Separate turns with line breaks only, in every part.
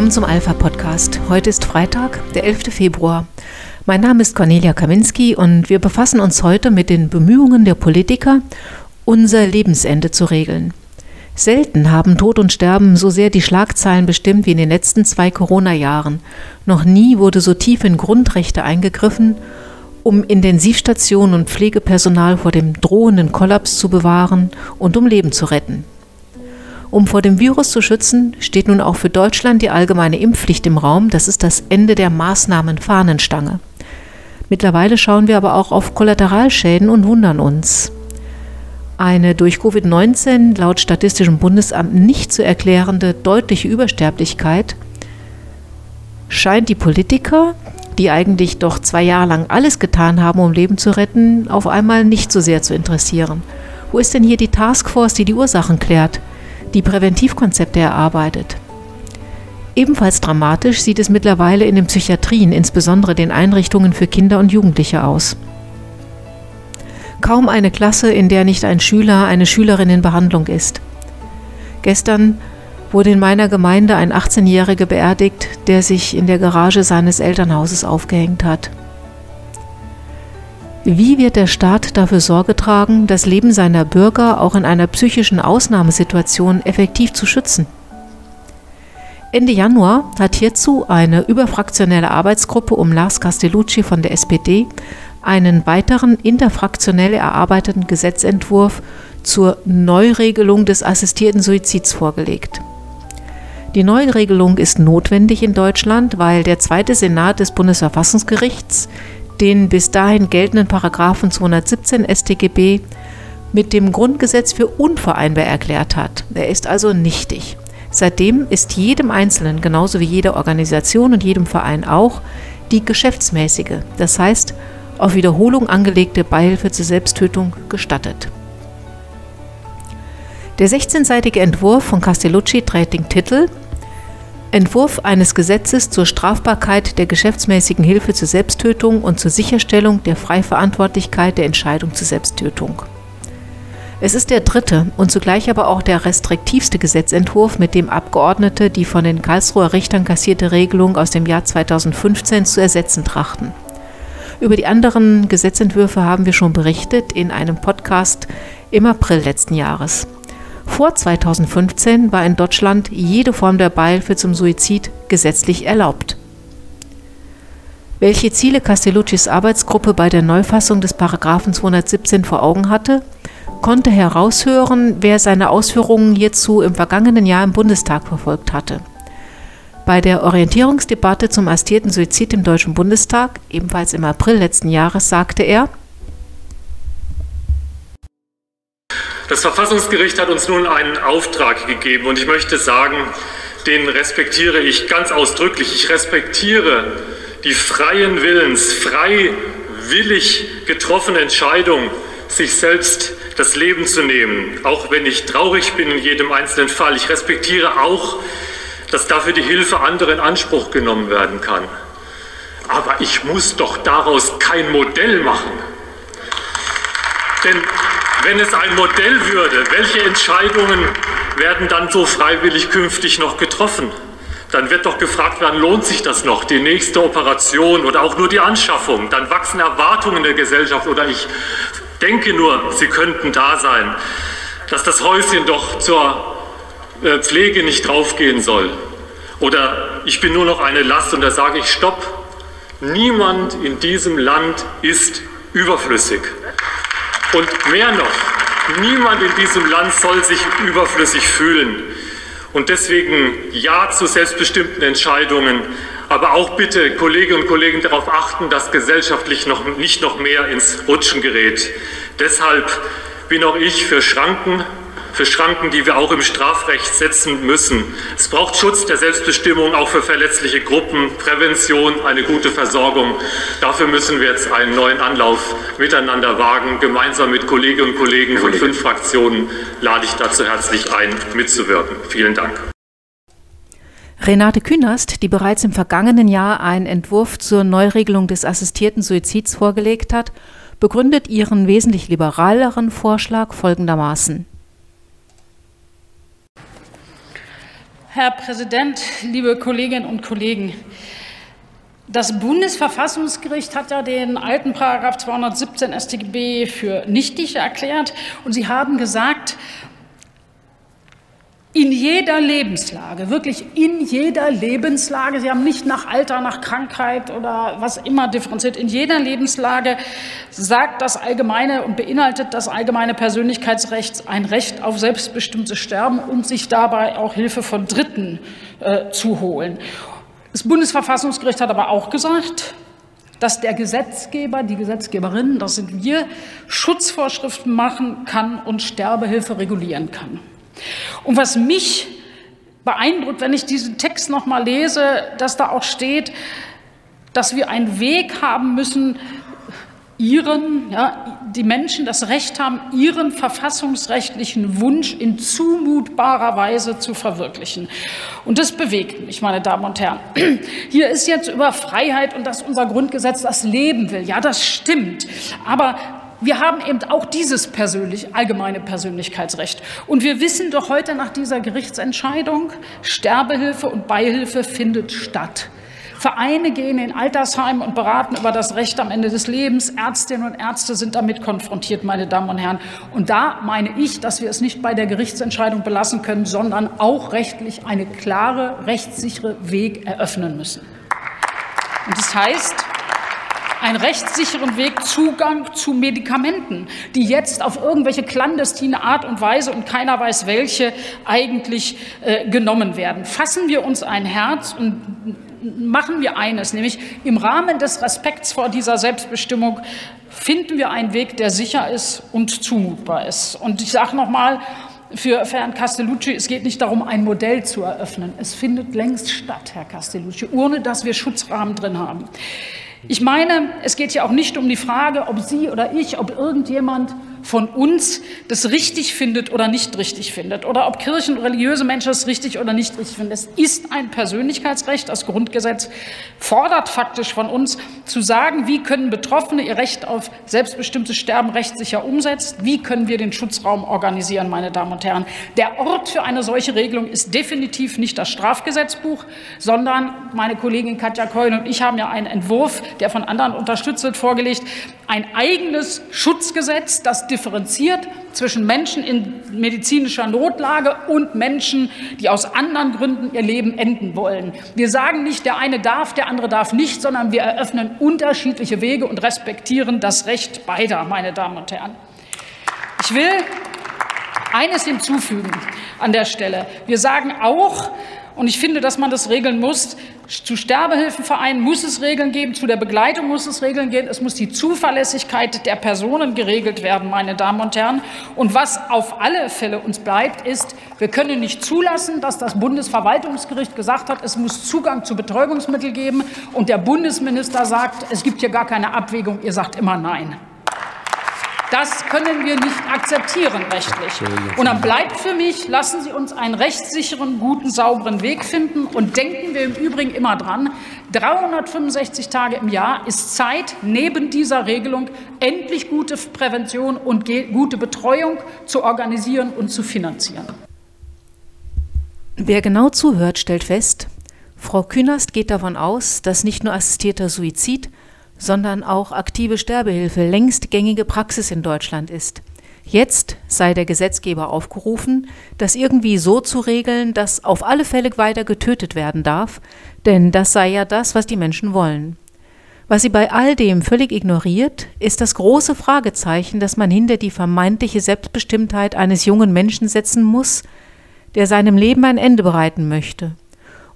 willkommen zum Alpha Podcast. Heute ist Freitag, der 11. Februar. Mein Name ist Cornelia Kaminski und wir befassen uns heute mit den Bemühungen der Politiker, unser Lebensende zu regeln. Selten haben Tod und Sterben so sehr die Schlagzeilen bestimmt wie in den letzten zwei Corona-Jahren. Noch nie wurde so tief in Grundrechte eingegriffen, um Intensivstationen und Pflegepersonal vor dem drohenden Kollaps zu bewahren und um Leben zu retten. Um vor dem Virus zu schützen, steht nun auch für Deutschland die allgemeine Impfpflicht im Raum. Das ist das Ende der Maßnahmen-Fahnenstange. Mittlerweile schauen wir aber auch auf Kollateralschäden und wundern uns. Eine durch Covid-19 laut Statistischem Bundesamt nicht zu erklärende deutliche Übersterblichkeit scheint die Politiker, die eigentlich doch zwei Jahre lang alles getan haben, um Leben zu retten, auf einmal nicht so sehr zu interessieren. Wo ist denn hier die Taskforce, die die Ursachen klärt, die Präventivkonzepte erarbeitet? Ebenfalls dramatisch sieht es mittlerweile in den Psychiatrien, insbesondere den Einrichtungen für Kinder und Jugendliche aus. Kaum eine Klasse, in der nicht ein Schüler, eine Schülerin in Behandlung ist. Gestern wurde in meiner Gemeinde ein 18-Jähriger beerdigt, der sich in der Garage seines Elternhauses aufgehängt hat. Wie wird der Staat dafür Sorge tragen, das Leben seiner Bürger auch in einer psychischen Ausnahmesituation effektiv zu schützen? Ende Januar hat hierzu eine überfraktionelle Arbeitsgruppe um Lars Castellucci von der SPD einen weiteren interfraktionell erarbeiteten Gesetzentwurf zur Neuregelung des assistierten Suizids vorgelegt. Die Neuregelung ist notwendig in Deutschland, weil der zweite Senat des Bundesverfassungsgerichts den bis dahin geltenden Paragraphen 217 StGB mit dem Grundgesetz für unvereinbar erklärt hat. Er ist also nichtig. Seitdem ist jedem Einzelnen, genauso wie jeder Organisation und jedem Verein auch, die geschäftsmäßige, das heißt auf Wiederholung angelegte Beihilfe zur Selbsttötung gestattet. Der 16-seitige Entwurf von Castellucci trägt den Titel Entwurf eines Gesetzes zur Strafbarkeit der geschäftsmäßigen Hilfe zur Selbsttötung und zur Sicherstellung der Freiverantwortlichkeit der Entscheidung zur Selbsttötung. Es ist der dritte und zugleich aber auch der restriktivste Gesetzentwurf, mit dem Abgeordnete die von den Karlsruher Richtern kassierte Regelung aus dem Jahr 2015 zu ersetzen trachten. Über die anderen Gesetzentwürfe haben wir schon berichtet in einem Podcast im April letzten Jahres. Vor 2015 war in Deutschland jede Form der Beihilfe zum Suizid gesetzlich erlaubt. Welche Ziele Castelluccis Arbeitsgruppe bei der Neufassung des Paragraphen 217 vor Augen hatte, konnte heraushören, wer seine Ausführungen hierzu im vergangenen Jahr im Bundestag verfolgt hatte. Bei der Orientierungsdebatte zum astierten Suizid im Deutschen Bundestag, ebenfalls im April letzten Jahres, sagte er,
Das Verfassungsgericht hat uns nun einen Auftrag gegeben und ich möchte sagen, den respektiere ich ganz ausdrücklich. Ich respektiere die freien Willens, freiwillig getroffene Entscheidung, sich selbst das Leben zu nehmen, auch wenn ich traurig bin in jedem einzelnen Fall. Ich respektiere auch, dass dafür die Hilfe anderer in Anspruch genommen werden kann. Aber ich muss doch daraus kein Modell machen. Denn wenn es ein Modell würde, welche Entscheidungen werden dann so freiwillig künftig noch getroffen? Dann wird doch gefragt werden, lohnt sich das noch, die nächste Operation oder auch nur die Anschaffung? Dann wachsen Erwartungen der Gesellschaft oder ich denke nur, sie könnten da sein, dass das Häuschen doch zur äh, Pflege nicht draufgehen soll. Oder ich bin nur noch eine Last und da sage ich, stopp, niemand in diesem Land ist überflüssig. Und mehr noch, niemand in diesem Land soll sich überflüssig fühlen. Und deswegen Ja zu selbstbestimmten Entscheidungen, aber auch bitte Kolleginnen und Kollegen darauf achten, dass gesellschaftlich noch, nicht noch mehr ins Rutschen gerät. Deshalb bin auch ich für Schranken für Schranken, die wir auch im Strafrecht setzen müssen. Es braucht Schutz der Selbstbestimmung auch für verletzliche Gruppen, Prävention, eine gute Versorgung. Dafür müssen wir jetzt einen neuen Anlauf miteinander wagen. Gemeinsam mit Kolleginnen und Kollegen von fünf Fraktionen lade ich dazu herzlich ein, mitzuwirken. Vielen Dank.
Renate Künast, die bereits im vergangenen Jahr einen Entwurf zur Neuregelung des assistierten Suizids vorgelegt hat, begründet ihren wesentlich liberaleren Vorschlag folgendermaßen.
Herr Präsident, liebe Kolleginnen und Kollegen! Das Bundesverfassungsgericht hat ja den alten Paragraph 217 StGB für nichtig erklärt und Sie haben gesagt, in jeder Lebenslage, wirklich in jeder Lebenslage, Sie haben nicht nach Alter, nach Krankheit oder was immer differenziert, in jeder Lebenslage sagt das allgemeine und beinhaltet das allgemeine Persönlichkeitsrecht ein Recht auf selbstbestimmtes Sterben und sich dabei auch Hilfe von Dritten äh, zu holen. Das Bundesverfassungsgericht hat aber auch gesagt, dass der Gesetzgeber, die Gesetzgeberin, das sind wir, Schutzvorschriften machen kann und Sterbehilfe regulieren kann. Und was mich beeindruckt, wenn ich diesen Text noch mal lese, dass da auch steht, dass wir einen Weg haben müssen, ihren, ja, die Menschen das Recht haben, ihren verfassungsrechtlichen Wunsch in zumutbarer Weise zu verwirklichen. Und das bewegt mich, meine Damen und Herren. Hier ist jetzt über Freiheit und dass unser Grundgesetz das Leben will. Ja, das stimmt. Aber wir haben eben auch dieses persönlich, allgemeine Persönlichkeitsrecht. Und wir wissen doch heute nach dieser Gerichtsentscheidung, Sterbehilfe und Beihilfe findet statt. Vereine gehen in Altersheim und beraten über das Recht am Ende des Lebens. Ärztinnen und Ärzte sind damit konfrontiert, meine Damen und Herren. Und da meine ich, dass wir es nicht bei der Gerichtsentscheidung belassen können, sondern auch rechtlich eine klare, rechtssichere Weg eröffnen müssen. Und das heißt, einen rechtssicheren Weg Zugang zu Medikamenten, die jetzt auf irgendwelche clandestine Art und Weise und keiner weiß welche eigentlich äh, genommen werden. Fassen wir uns ein Herz und machen wir eines, nämlich im Rahmen des Respekts vor dieser Selbstbestimmung finden wir einen Weg, der sicher ist und zumutbar ist. Und ich sage noch mal, für Herrn Castellucci, es geht nicht darum, ein Modell zu eröffnen. Es findet längst statt, Herr Castellucci, ohne dass wir Schutzrahmen drin haben. Ich meine, es geht ja auch nicht um die Frage, ob Sie oder ich, ob irgendjemand von uns das richtig findet oder nicht richtig findet oder ob Kirchen und religiöse Menschen es richtig oder nicht richtig finden. Es ist ein Persönlichkeitsrecht. Das Grundgesetz fordert faktisch von uns zu sagen, wie können Betroffene ihr Recht auf selbstbestimmtes Sterben rechtssicher umsetzen, wie können wir den Schutzraum organisieren, meine Damen und Herren. Der Ort für eine solche Regelung ist definitiv nicht das Strafgesetzbuch, sondern meine Kollegin Katja Keul und ich haben ja einen Entwurf, der von anderen unterstützt wird, vorgelegt, ein eigenes Schutzgesetz, das differenziert zwischen Menschen in medizinischer Notlage und Menschen, die aus anderen Gründen ihr Leben enden wollen. Wir sagen nicht, der eine darf, der andere darf nicht, sondern wir eröffnen unterschiedliche Wege und respektieren das Recht beider, meine Damen und Herren. Ich will eines hinzufügen an der Stelle. Wir sagen auch, und ich finde, dass man das regeln muss. Zu Sterbehilfenvereinen muss es Regeln geben, zu der Begleitung muss es Regeln geben. Es muss die Zuverlässigkeit der Personen geregelt werden, meine Damen und Herren. Und was auf alle Fälle uns bleibt, ist, wir können nicht zulassen, dass das Bundesverwaltungsgericht gesagt hat, es muss Zugang zu Betäubungsmitteln geben und der Bundesminister sagt, es gibt hier gar keine Abwägung, ihr sagt immer Nein. Das können wir nicht akzeptieren rechtlich. Und dann bleibt für mich, lassen Sie uns einen rechtssicheren, guten, sauberen Weg finden. Und denken wir im Übrigen immer dran, 365 Tage im Jahr ist Zeit, neben dieser Regelung endlich gute Prävention und gute Betreuung zu organisieren und zu finanzieren.
Wer genau zuhört, stellt fest, Frau Künast geht davon aus, dass nicht nur assistierter Suizid, sondern auch aktive Sterbehilfe längst gängige Praxis in Deutschland ist. Jetzt sei der Gesetzgeber aufgerufen, das irgendwie so zu regeln, dass auf alle Fälle weiter getötet werden darf, denn das sei ja das, was die Menschen wollen. Was sie bei all dem völlig ignoriert, ist das große Fragezeichen, das man hinter die vermeintliche Selbstbestimmtheit eines jungen Menschen setzen muss, der seinem Leben ein Ende bereiten möchte,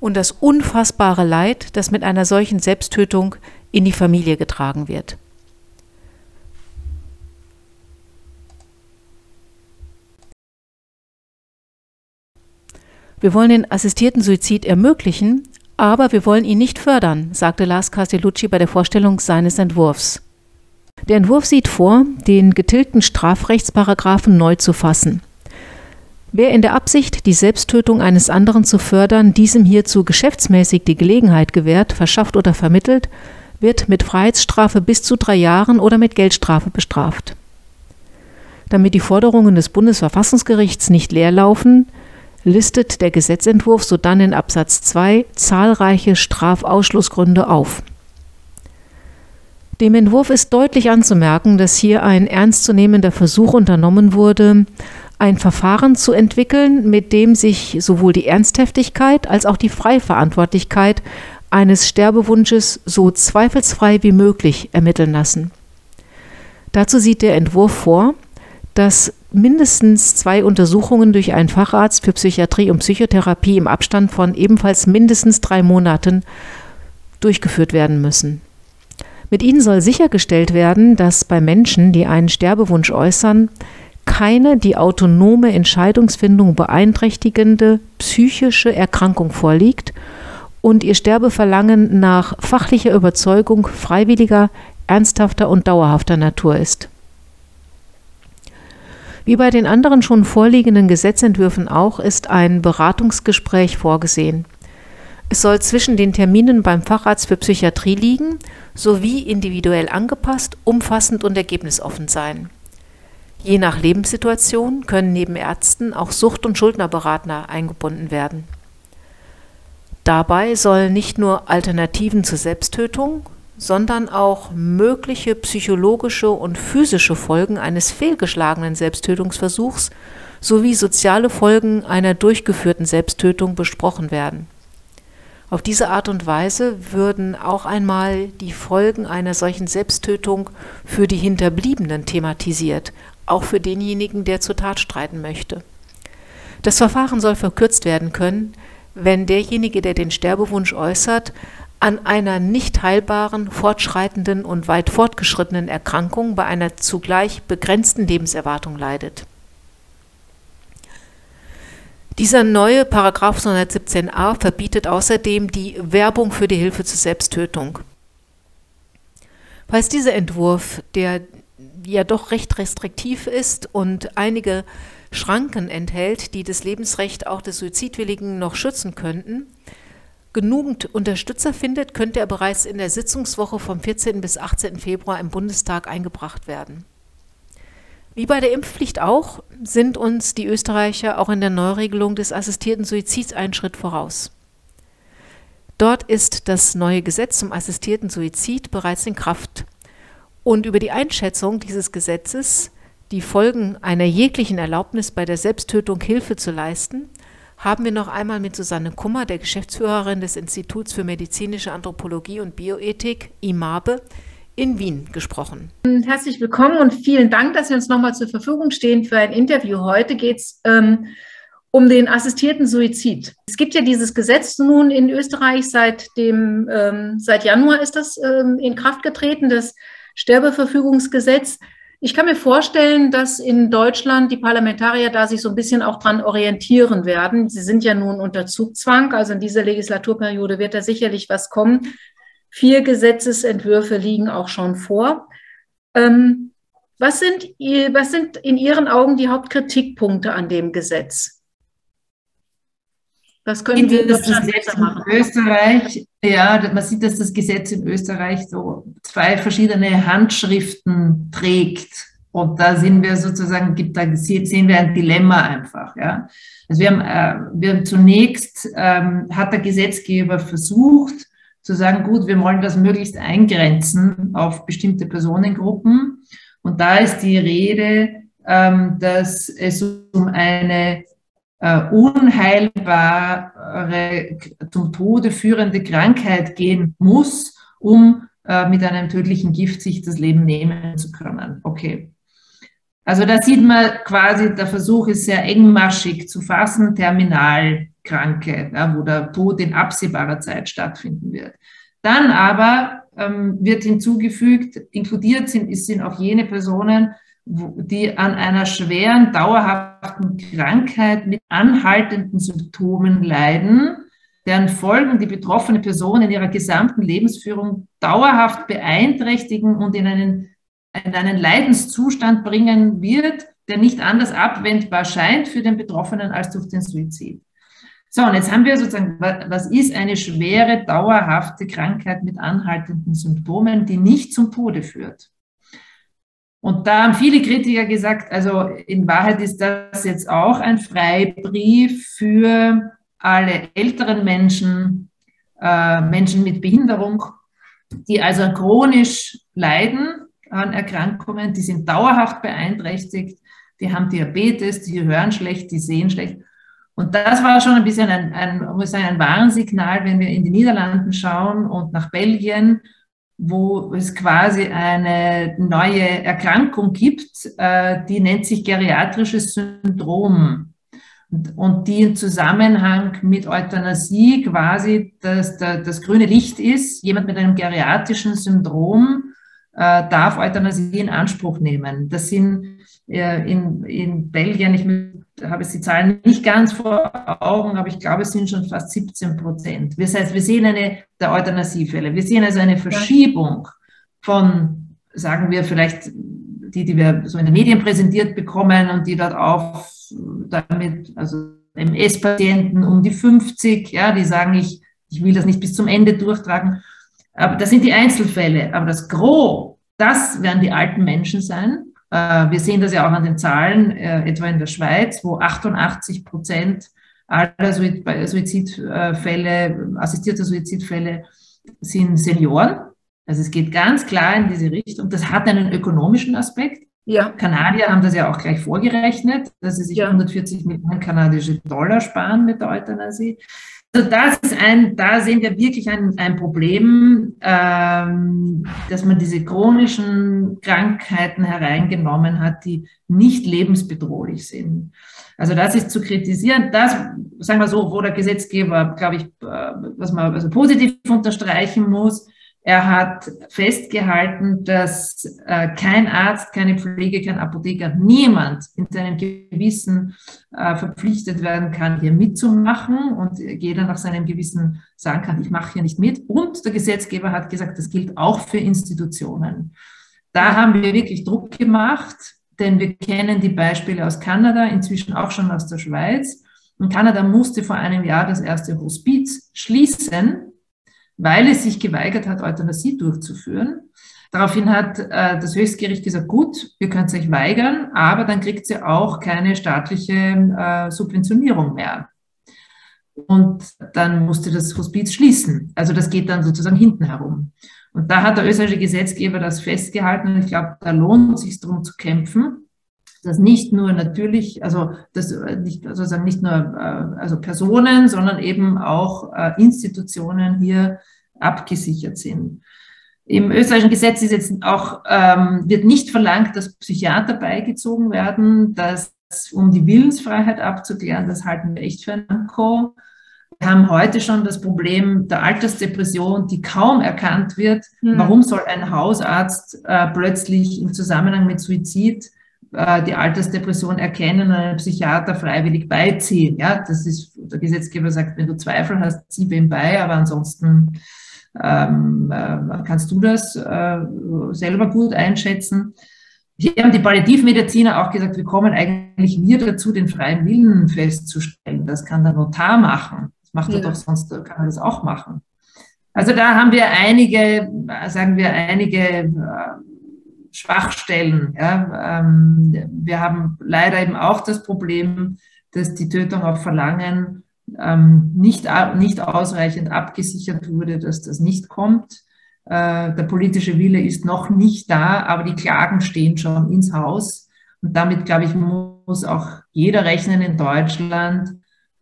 und das unfassbare Leid, das mit einer solchen Selbsttötung in die Familie getragen wird. Wir wollen den assistierten Suizid ermöglichen, aber wir wollen ihn nicht fördern, sagte Lars Castellucci bei der Vorstellung seines Entwurfs. Der Entwurf sieht vor, den getilgten Strafrechtsparagraphen neu zu fassen. Wer in der Absicht, die Selbsttötung eines anderen zu fördern, diesem hierzu geschäftsmäßig die Gelegenheit gewährt, verschafft oder vermittelt, wird mit Freiheitsstrafe bis zu drei Jahren oder mit Geldstrafe bestraft. Damit die Forderungen des Bundesverfassungsgerichts nicht leer laufen, listet der Gesetzentwurf sodann in Absatz 2 zahlreiche Strafausschlussgründe auf. Dem Entwurf ist deutlich anzumerken, dass hier ein ernstzunehmender Versuch unternommen wurde, ein Verfahren zu entwickeln, mit dem sich sowohl die Ernsthaftigkeit als auch die Freiverantwortlichkeit eines Sterbewunsches so zweifelsfrei wie möglich ermitteln lassen. Dazu sieht der Entwurf vor, dass mindestens zwei Untersuchungen durch einen Facharzt für Psychiatrie und Psychotherapie im Abstand von ebenfalls mindestens drei Monaten durchgeführt werden müssen. Mit ihnen soll sichergestellt werden, dass bei Menschen, die einen Sterbewunsch äußern, keine die autonome Entscheidungsfindung beeinträchtigende psychische Erkrankung vorliegt und ihr Sterbeverlangen nach fachlicher Überzeugung freiwilliger, ernsthafter und dauerhafter Natur ist. Wie bei den anderen schon vorliegenden Gesetzentwürfen auch ist ein Beratungsgespräch vorgesehen. Es soll zwischen den Terminen beim Facharzt für Psychiatrie liegen, sowie individuell angepasst, umfassend und ergebnisoffen sein. Je nach Lebenssituation können neben Ärzten auch Sucht- und Schuldnerberater eingebunden werden. Dabei sollen nicht nur Alternativen zur Selbsttötung, sondern auch mögliche psychologische und physische Folgen eines fehlgeschlagenen Selbsttötungsversuchs sowie soziale Folgen einer durchgeführten Selbsttötung besprochen werden. Auf diese Art und Weise würden auch einmal die Folgen einer solchen Selbsttötung für die Hinterbliebenen thematisiert, auch für denjenigen, der zur Tat streiten möchte. Das Verfahren soll verkürzt werden können, wenn derjenige, der den Sterbewunsch äußert, an einer nicht heilbaren, fortschreitenden und weit fortgeschrittenen Erkrankung bei einer zugleich begrenzten Lebenserwartung leidet. Dieser neue Paragraph 217a verbietet außerdem die Werbung für die Hilfe zur Selbsttötung. Falls dieser Entwurf, der ja doch recht restriktiv ist und einige Schranken enthält, die das Lebensrecht auch des Suizidwilligen noch schützen könnten, genügend Unterstützer findet, könnte er bereits in der Sitzungswoche vom 14. bis 18. Februar im Bundestag eingebracht werden. Wie bei der Impfpflicht auch, sind uns die Österreicher auch in der Neuregelung des assistierten Suizids einen Schritt voraus. Dort ist das neue Gesetz zum assistierten Suizid bereits in Kraft. Und über die Einschätzung dieses Gesetzes, die Folgen einer jeglichen Erlaubnis bei der Selbsttötung Hilfe zu leisten, haben wir noch einmal mit Susanne Kummer, der Geschäftsführerin des Instituts für medizinische Anthropologie und Bioethik, IMABE, in Wien gesprochen.
Herzlich willkommen und vielen Dank, dass Sie uns nochmal zur Verfügung stehen für ein Interview. Heute geht es ähm, um den assistierten Suizid. Es gibt ja dieses Gesetz nun in Österreich seit dem ähm, seit Januar ist das ähm, in Kraft getreten, das Sterbeverfügungsgesetz. Ich kann mir vorstellen, dass in Deutschland die Parlamentarier da sich so ein bisschen auch dran orientieren werden. Sie sind ja nun unter Zugzwang, also in dieser Legislaturperiode wird da sicherlich was kommen. Vier Gesetzesentwürfe liegen auch schon vor. Ähm, was, sind, was sind in Ihren Augen die Hauptkritikpunkte an dem Gesetz?
Was können wir das Gesetz machen? In Österreich, ja, man sieht, dass das Gesetz in Österreich so zwei verschiedene Handschriften trägt. Und da sind wir sozusagen, gibt, da sehen wir ein Dilemma einfach. Ja. Also wir haben, äh, wir haben zunächst, ähm, hat der Gesetzgeber versucht, zu sagen, gut, wir wollen das möglichst eingrenzen auf bestimmte Personengruppen. Und da ist die Rede, ähm, dass es um eine äh, unheilbare, zum Tode führende Krankheit gehen muss, um äh, mit einem tödlichen Gift sich das Leben nehmen zu können. Okay. Also da sieht man quasi, der Versuch ist sehr engmaschig zu fassen, Terminalkranke, ja, wo der Tod in absehbarer Zeit stattfinden wird. Dann aber ähm, wird hinzugefügt, inkludiert sind, sind auch jene Personen, die an einer schweren, dauerhaften Krankheit mit anhaltenden Symptomen leiden, deren Folgen die betroffene Person in ihrer gesamten Lebensführung dauerhaft beeinträchtigen und in einen in einen Leidenszustand bringen wird, der nicht anders abwendbar scheint für den Betroffenen als durch den Suizid. So, und jetzt haben wir sozusagen, was ist eine schwere, dauerhafte Krankheit mit anhaltenden Symptomen, die nicht zum Tode führt? Und da haben viele Kritiker gesagt, also in Wahrheit ist das jetzt auch ein Freibrief für alle älteren Menschen, äh, Menschen mit Behinderung, die also chronisch leiden an Erkrankungen, die sind dauerhaft beeinträchtigt, die haben Diabetes, die hören schlecht, die sehen schlecht. Und das war schon ein bisschen ein, ein, muss sagen, ein Warnsignal, wenn wir in die Niederlanden schauen und nach Belgien, wo es quasi eine neue Erkrankung gibt, äh, die nennt sich geriatrisches Syndrom. Und, die im Zusammenhang mit Euthanasie quasi das, das, das grüne Licht ist. Jemand mit einem geriatrischen Syndrom äh, darf Euthanasie in Anspruch nehmen. Das sind äh, in, in Belgien, ich habe jetzt die Zahlen nicht ganz vor Augen, aber ich glaube, es sind schon fast 17 Prozent. Das heißt, wir sehen eine der Euthanasiefälle. Wir sehen also eine Verschiebung von, sagen wir vielleicht die, die wir so in den Medien präsentiert bekommen und die dort auf damit, also MS-Patienten um die 50, ja, die sagen, ich, ich will das nicht bis zum Ende durchtragen. Aber das sind die Einzelfälle. Aber das Gros, das werden die alten Menschen sein. Äh, wir sehen das ja auch an den Zahlen, äh, etwa in der Schweiz, wo 88 Prozent aller Suizidfälle, assistierte Suizidfälle sind Senioren. Also es geht ganz klar in diese Richtung. Das hat einen ökonomischen Aspekt. Ja. Kanadier haben das ja auch gleich vorgerechnet, dass sie sich ja. 140 Millionen kanadische Dollar sparen mit der Euthanasie. Also das ist ein, da sehen wir wirklich ein, ein Problem, ähm, dass man diese chronischen Krankheiten hereingenommen hat, die nicht lebensbedrohlich sind. Also das ist zu kritisieren. Das, sagen wir so, wo der Gesetzgeber, glaube ich, äh, was man also positiv unterstreichen muss, er hat festgehalten, dass äh, kein Arzt, keine Pflege, kein Apotheker, niemand in seinem Gewissen äh, verpflichtet werden kann, hier mitzumachen und jeder nach seinem Gewissen sagen kann, ich mache hier nicht mit. Und der Gesetzgeber hat gesagt, das gilt auch für Institutionen. Da haben wir wirklich Druck gemacht, denn wir kennen die Beispiele aus Kanada, inzwischen auch schon aus der Schweiz. Und Kanada musste vor einem Jahr das erste Hospiz schließen, weil es sich geweigert hat, Euthanasie durchzuführen. Daraufhin hat äh, das Höchstgericht gesagt, gut, ihr könnt euch weigern, aber dann kriegt sie auch keine staatliche äh, Subventionierung mehr. Und dann musste das Hospiz schließen. Also das geht dann sozusagen hinten herum. Und da hat der österreichische Gesetzgeber das festgehalten ich glaube, da lohnt es sich darum zu kämpfen, dass nicht nur natürlich, also das äh, nicht sozusagen nicht nur äh, also Personen, sondern eben auch äh, Institutionen hier abgesichert sind. Im österreichischen Gesetz ist jetzt auch, ähm, wird nicht verlangt, dass Psychiater beigezogen werden, dass um die Willensfreiheit abzuklären, das halten wir echt für ein Anko. Wir haben heute schon das Problem der Altersdepression, die kaum erkannt wird. Mhm. Warum soll ein Hausarzt äh, plötzlich im Zusammenhang mit Suizid die Altersdepression erkennen und einen Psychiater freiwillig beiziehen. Ja, das ist, der Gesetzgeber sagt, wenn du Zweifel hast, zieh ihm bei, aber ansonsten ähm, äh, kannst du das äh, selber gut einschätzen. Hier haben die Palliativmediziner auch gesagt, wir kommen eigentlich wir dazu, den freien Willen festzustellen. Das kann der Notar machen. Das macht ja. er doch sonst, kann er das auch machen. Also da haben wir einige, sagen wir, einige äh, Schwachstellen. Ja. Ähm, wir haben leider eben auch das Problem, dass die Tötung auf Verlangen ähm, nicht, nicht ausreichend abgesichert wurde, dass das nicht kommt. Äh, der politische Wille ist noch nicht da, aber die Klagen stehen schon ins Haus. Und damit, glaube ich, muss auch jeder rechnen in Deutschland,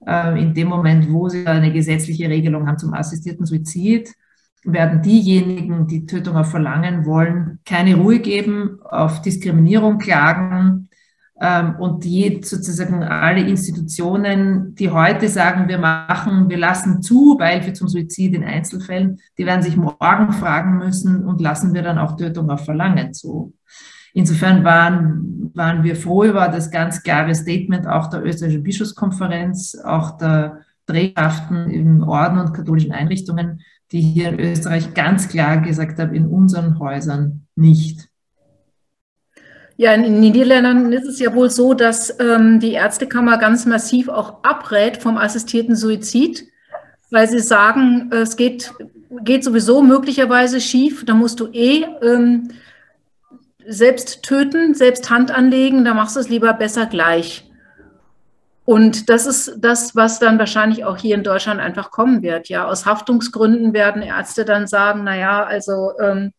äh, in dem Moment, wo sie eine gesetzliche Regelung haben zum assistierten Suizid, werden diejenigen, die Tötung auf Verlangen wollen, keine Ruhe geben, auf Diskriminierung klagen ähm, und die sozusagen alle Institutionen, die heute sagen, wir machen, wir lassen zu Beihilfe zum Suizid in Einzelfällen, die werden sich morgen fragen müssen und lassen wir dann auch Tötung auf Verlangen zu. Insofern waren, waren wir froh über das ganz klare Statement auch der österreichischen Bischofskonferenz, auch der Trägerschaften im Orden und katholischen Einrichtungen, die hier in Österreich ganz klar gesagt haben, in unseren Häusern nicht.
Ja, in den Niederländern ist es ja wohl so, dass ähm, die Ärztekammer ganz massiv auch abrät vom assistierten Suizid, weil sie sagen, es geht, geht sowieso möglicherweise schief, da musst du eh ähm, selbst töten, selbst Hand anlegen, da machst du es lieber besser gleich. Und das ist das, was dann wahrscheinlich auch hier in Deutschland einfach kommen wird. Ja, aus Haftungsgründen werden Ärzte dann sagen, na ja, also ähm,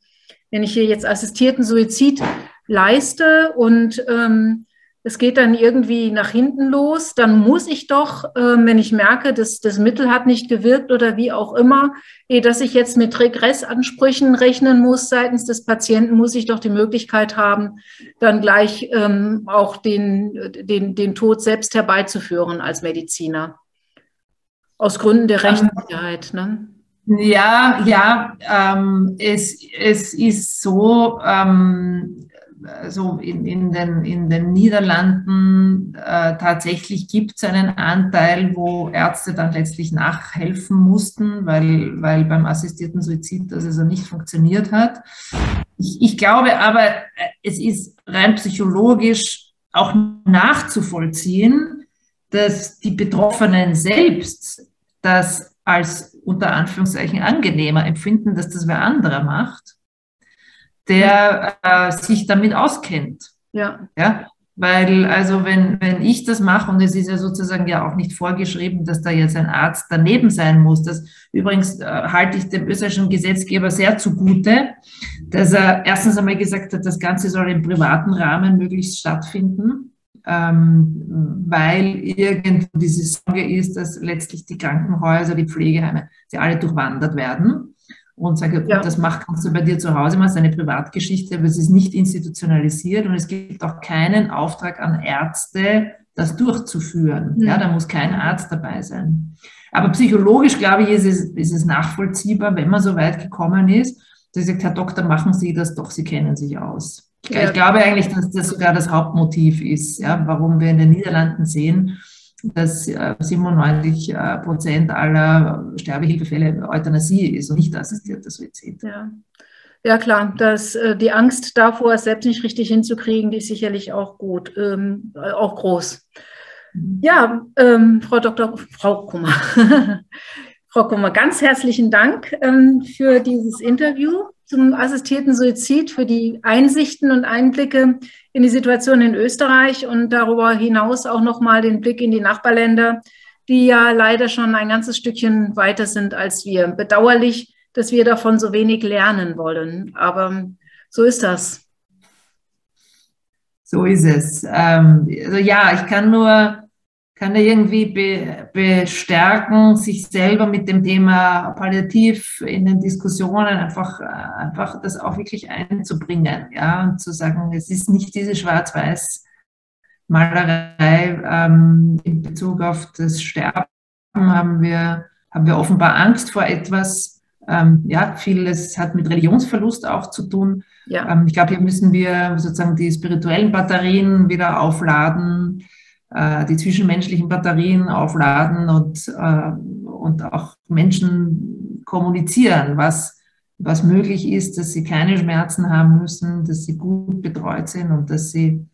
wenn ich hier jetzt assistierten Suizid leiste und ähm, es geht dann irgendwie nach hinten los, dann muss ich doch, äh, wenn ich merke, dass das Mittel hat nicht gewirkt oder wie auch immer, eh, dass ich jetzt mit Regressansprüchen rechnen muss seitens des Patienten, muss ich doch die Möglichkeit haben, dann gleich ähm, auch den, den, den Tod selbst herbeizuführen als Mediziner. Aus Gründen der Rechtssicherheit. Ne?
Ja, ja, ähm, es, es ist so, ähm, also in, in, den, in den Niederlanden äh, tatsächlich gibt es einen Anteil, wo Ärzte dann letztlich nachhelfen mussten, weil, weil beim assistierten Suizid das also nicht funktioniert hat. Ich, ich glaube aber, äh, es ist rein psychologisch auch nachzuvollziehen, dass die Betroffenen selbst das als unter Anführungszeichen angenehmer empfinden, dass das wer anderer macht der äh, sich damit auskennt. Ja. ja. Weil, also wenn, wenn ich das mache, und es ist ja sozusagen ja auch nicht vorgeschrieben, dass da jetzt ein Arzt daneben sein muss. Das übrigens äh, halte ich dem österreichischen Gesetzgeber sehr zugute, dass er erstens einmal gesagt hat, das Ganze soll im privaten Rahmen möglichst stattfinden, ähm, weil irgendwo diese Sorge ist, dass letztlich die Krankenhäuser, die Pflegeheime, sie alle durchwandert werden und sage, ja. das macht, kannst du bei dir zu Hause mal, ist eine Privatgeschichte, aber es ist nicht institutionalisiert und es gibt auch keinen Auftrag an Ärzte, das durchzuführen. Mhm. Ja, da muss kein Arzt dabei sein. Aber psychologisch, glaube ich, ist es, ist es nachvollziehbar, wenn man so weit gekommen ist, dass sagt, Herr Doktor, machen Sie das doch, Sie kennen sich aus. Ja. Ich glaube eigentlich, dass das sogar das Hauptmotiv ist, ja, warum wir in den Niederlanden sehen, dass 97 äh, äh, Prozent aller Sterbehilfefälle Euthanasie ist und nicht assistierter Suizid.
Ja. Ja, klar, das, äh, die Angst davor, es selbst nicht richtig hinzukriegen, die ist sicherlich auch gut, ähm, auch groß. Mhm. Ja, ähm, Frau Dr. Frau Kummer, Frau Kummer, ganz herzlichen Dank ähm, für dieses Interview zum assistierten Suizid, für die Einsichten und Einblicke in die Situation in Österreich und darüber hinaus auch nochmal den Blick in die Nachbarländer, die ja leider schon ein ganzes Stückchen weiter sind als wir. Bedauerlich, dass wir davon so wenig lernen wollen, aber so ist das.
So ist es. Ähm, also ja, ich kann nur kann er irgendwie be, bestärken, sich selber mit dem Thema Palliativ in den Diskussionen einfach, einfach das auch wirklich einzubringen, ja, und zu sagen, es ist nicht diese Schwarz-Weiß Malerei ähm, in Bezug auf das Sterben haben wir, haben wir offenbar Angst vor etwas. Ähm, ja, vieles hat mit Religionsverlust auch zu tun. Ja. Ähm, ich glaube, hier müssen wir sozusagen die spirituellen Batterien wieder aufladen äh, die zwischenmenschlichen Batterien aufladen und, äh, und auch Menschen kommunizieren, was, was möglich ist, dass sie keine Schmerzen haben müssen, dass sie gut betreut sind und dass sie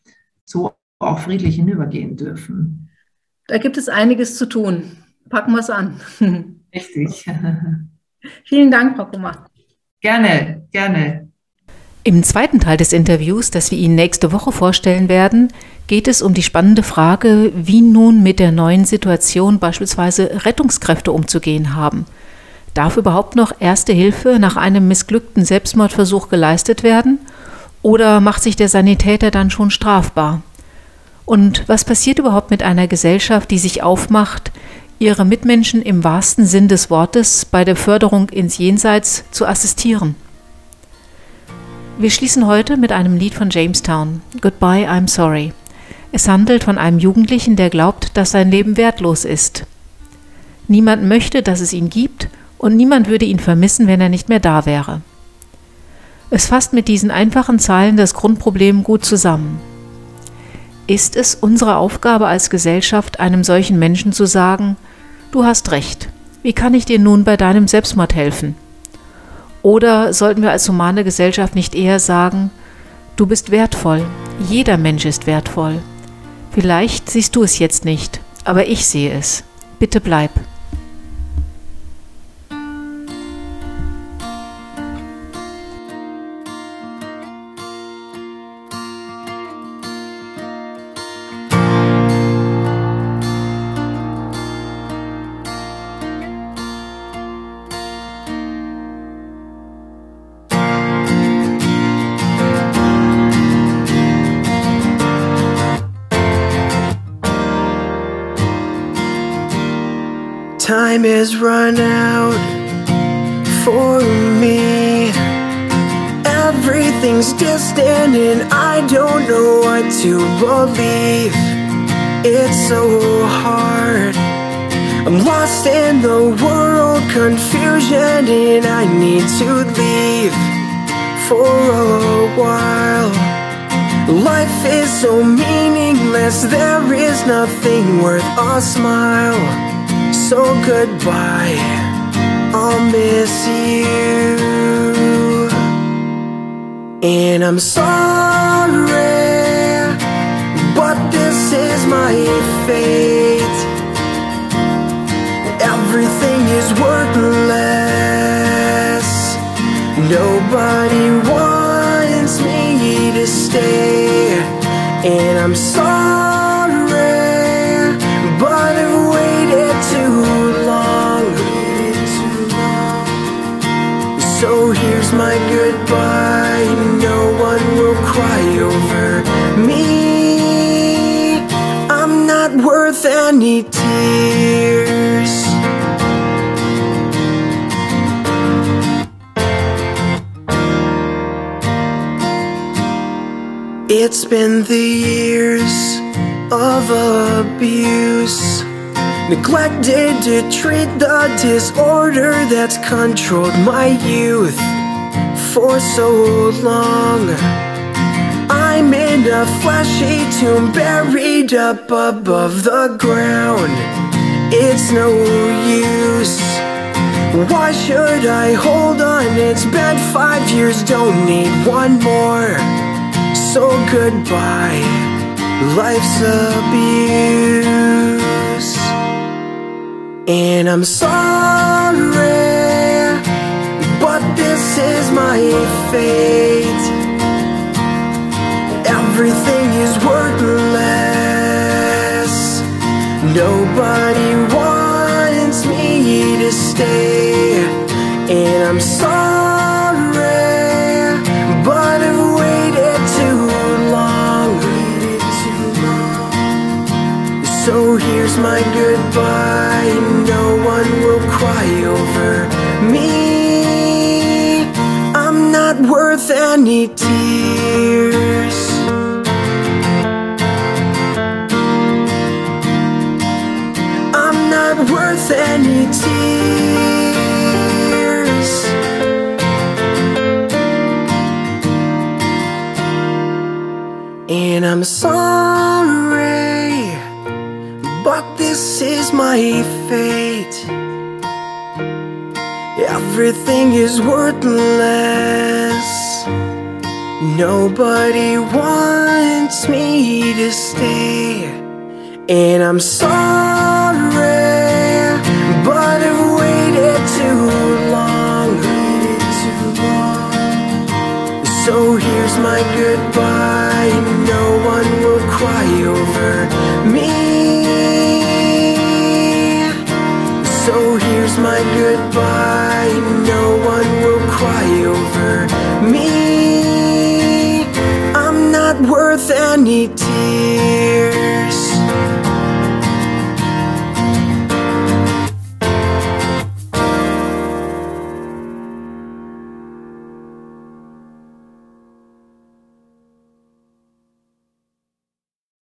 so auch friedlich hinübergehen dürfen.
Da gibt es einiges zu tun. Packen wir es an.
Richtig.
Vielen Dank, Frau Kummer.
Gerne, gerne.
Im zweiten Teil des Interviews, das wir Ihnen nächste Woche vorstellen werden, geht es um die spannende Frage, wie nun mit der neuen Situation beispielsweise Rettungskräfte umzugehen haben. Darf überhaupt noch erste Hilfe nach einem missglückten Selbstmordversuch geleistet werden? Oder macht sich der Sanitäter dann schon strafbar? Und was passiert überhaupt mit einer Gesellschaft, die sich aufmacht, ihre Mitmenschen im wahrsten Sinn des Wortes bei der Förderung ins Jenseits zu assistieren? Wir schließen heute mit einem Lied von Jamestown, Goodbye, I'm Sorry. Es handelt von einem Jugendlichen, der glaubt, dass sein Leben wertlos ist. Niemand möchte, dass es ihn gibt, und niemand würde ihn vermissen, wenn er nicht mehr da wäre. Es fasst mit diesen einfachen Zeilen das Grundproblem gut zusammen. Ist es unsere Aufgabe als Gesellschaft, einem solchen Menschen zu sagen, du hast recht, wie kann ich dir nun bei deinem Selbstmord helfen? Oder sollten wir als humane Gesellschaft nicht eher sagen, du bist wertvoll, jeder Mensch ist wertvoll. Vielleicht siehst du es jetzt nicht, aber ich sehe es. Bitte bleib.
Out for me. Everything's distant and I don't know what to believe. It's so hard. I'm lost in the world, confusion, and I need to leave for a while. Life is so meaningless, there is nothing worth a smile. So goodbye, I'll miss you. And I'm sorry, but this is my fate. Everything is worthless. Nobody wants me to stay. And I'm sorry, my goodbye. No one will cry over me. I'm not worth any tears. It's been the years of abuse. Neglected to treat the disorder that's controlled my youth for so long. I'm in a fleshy tomb buried up above the ground. It's no use. Why should I hold on? It's been five years, don't need one more. So goodbye, life's abuse. And I'm sorry, this is my fate. Everything is worthless. Nobody Everything is worthless. Nobody wants me to stay. And I'm sorry, but I've waited too long. So here's my goodbye. Any tears.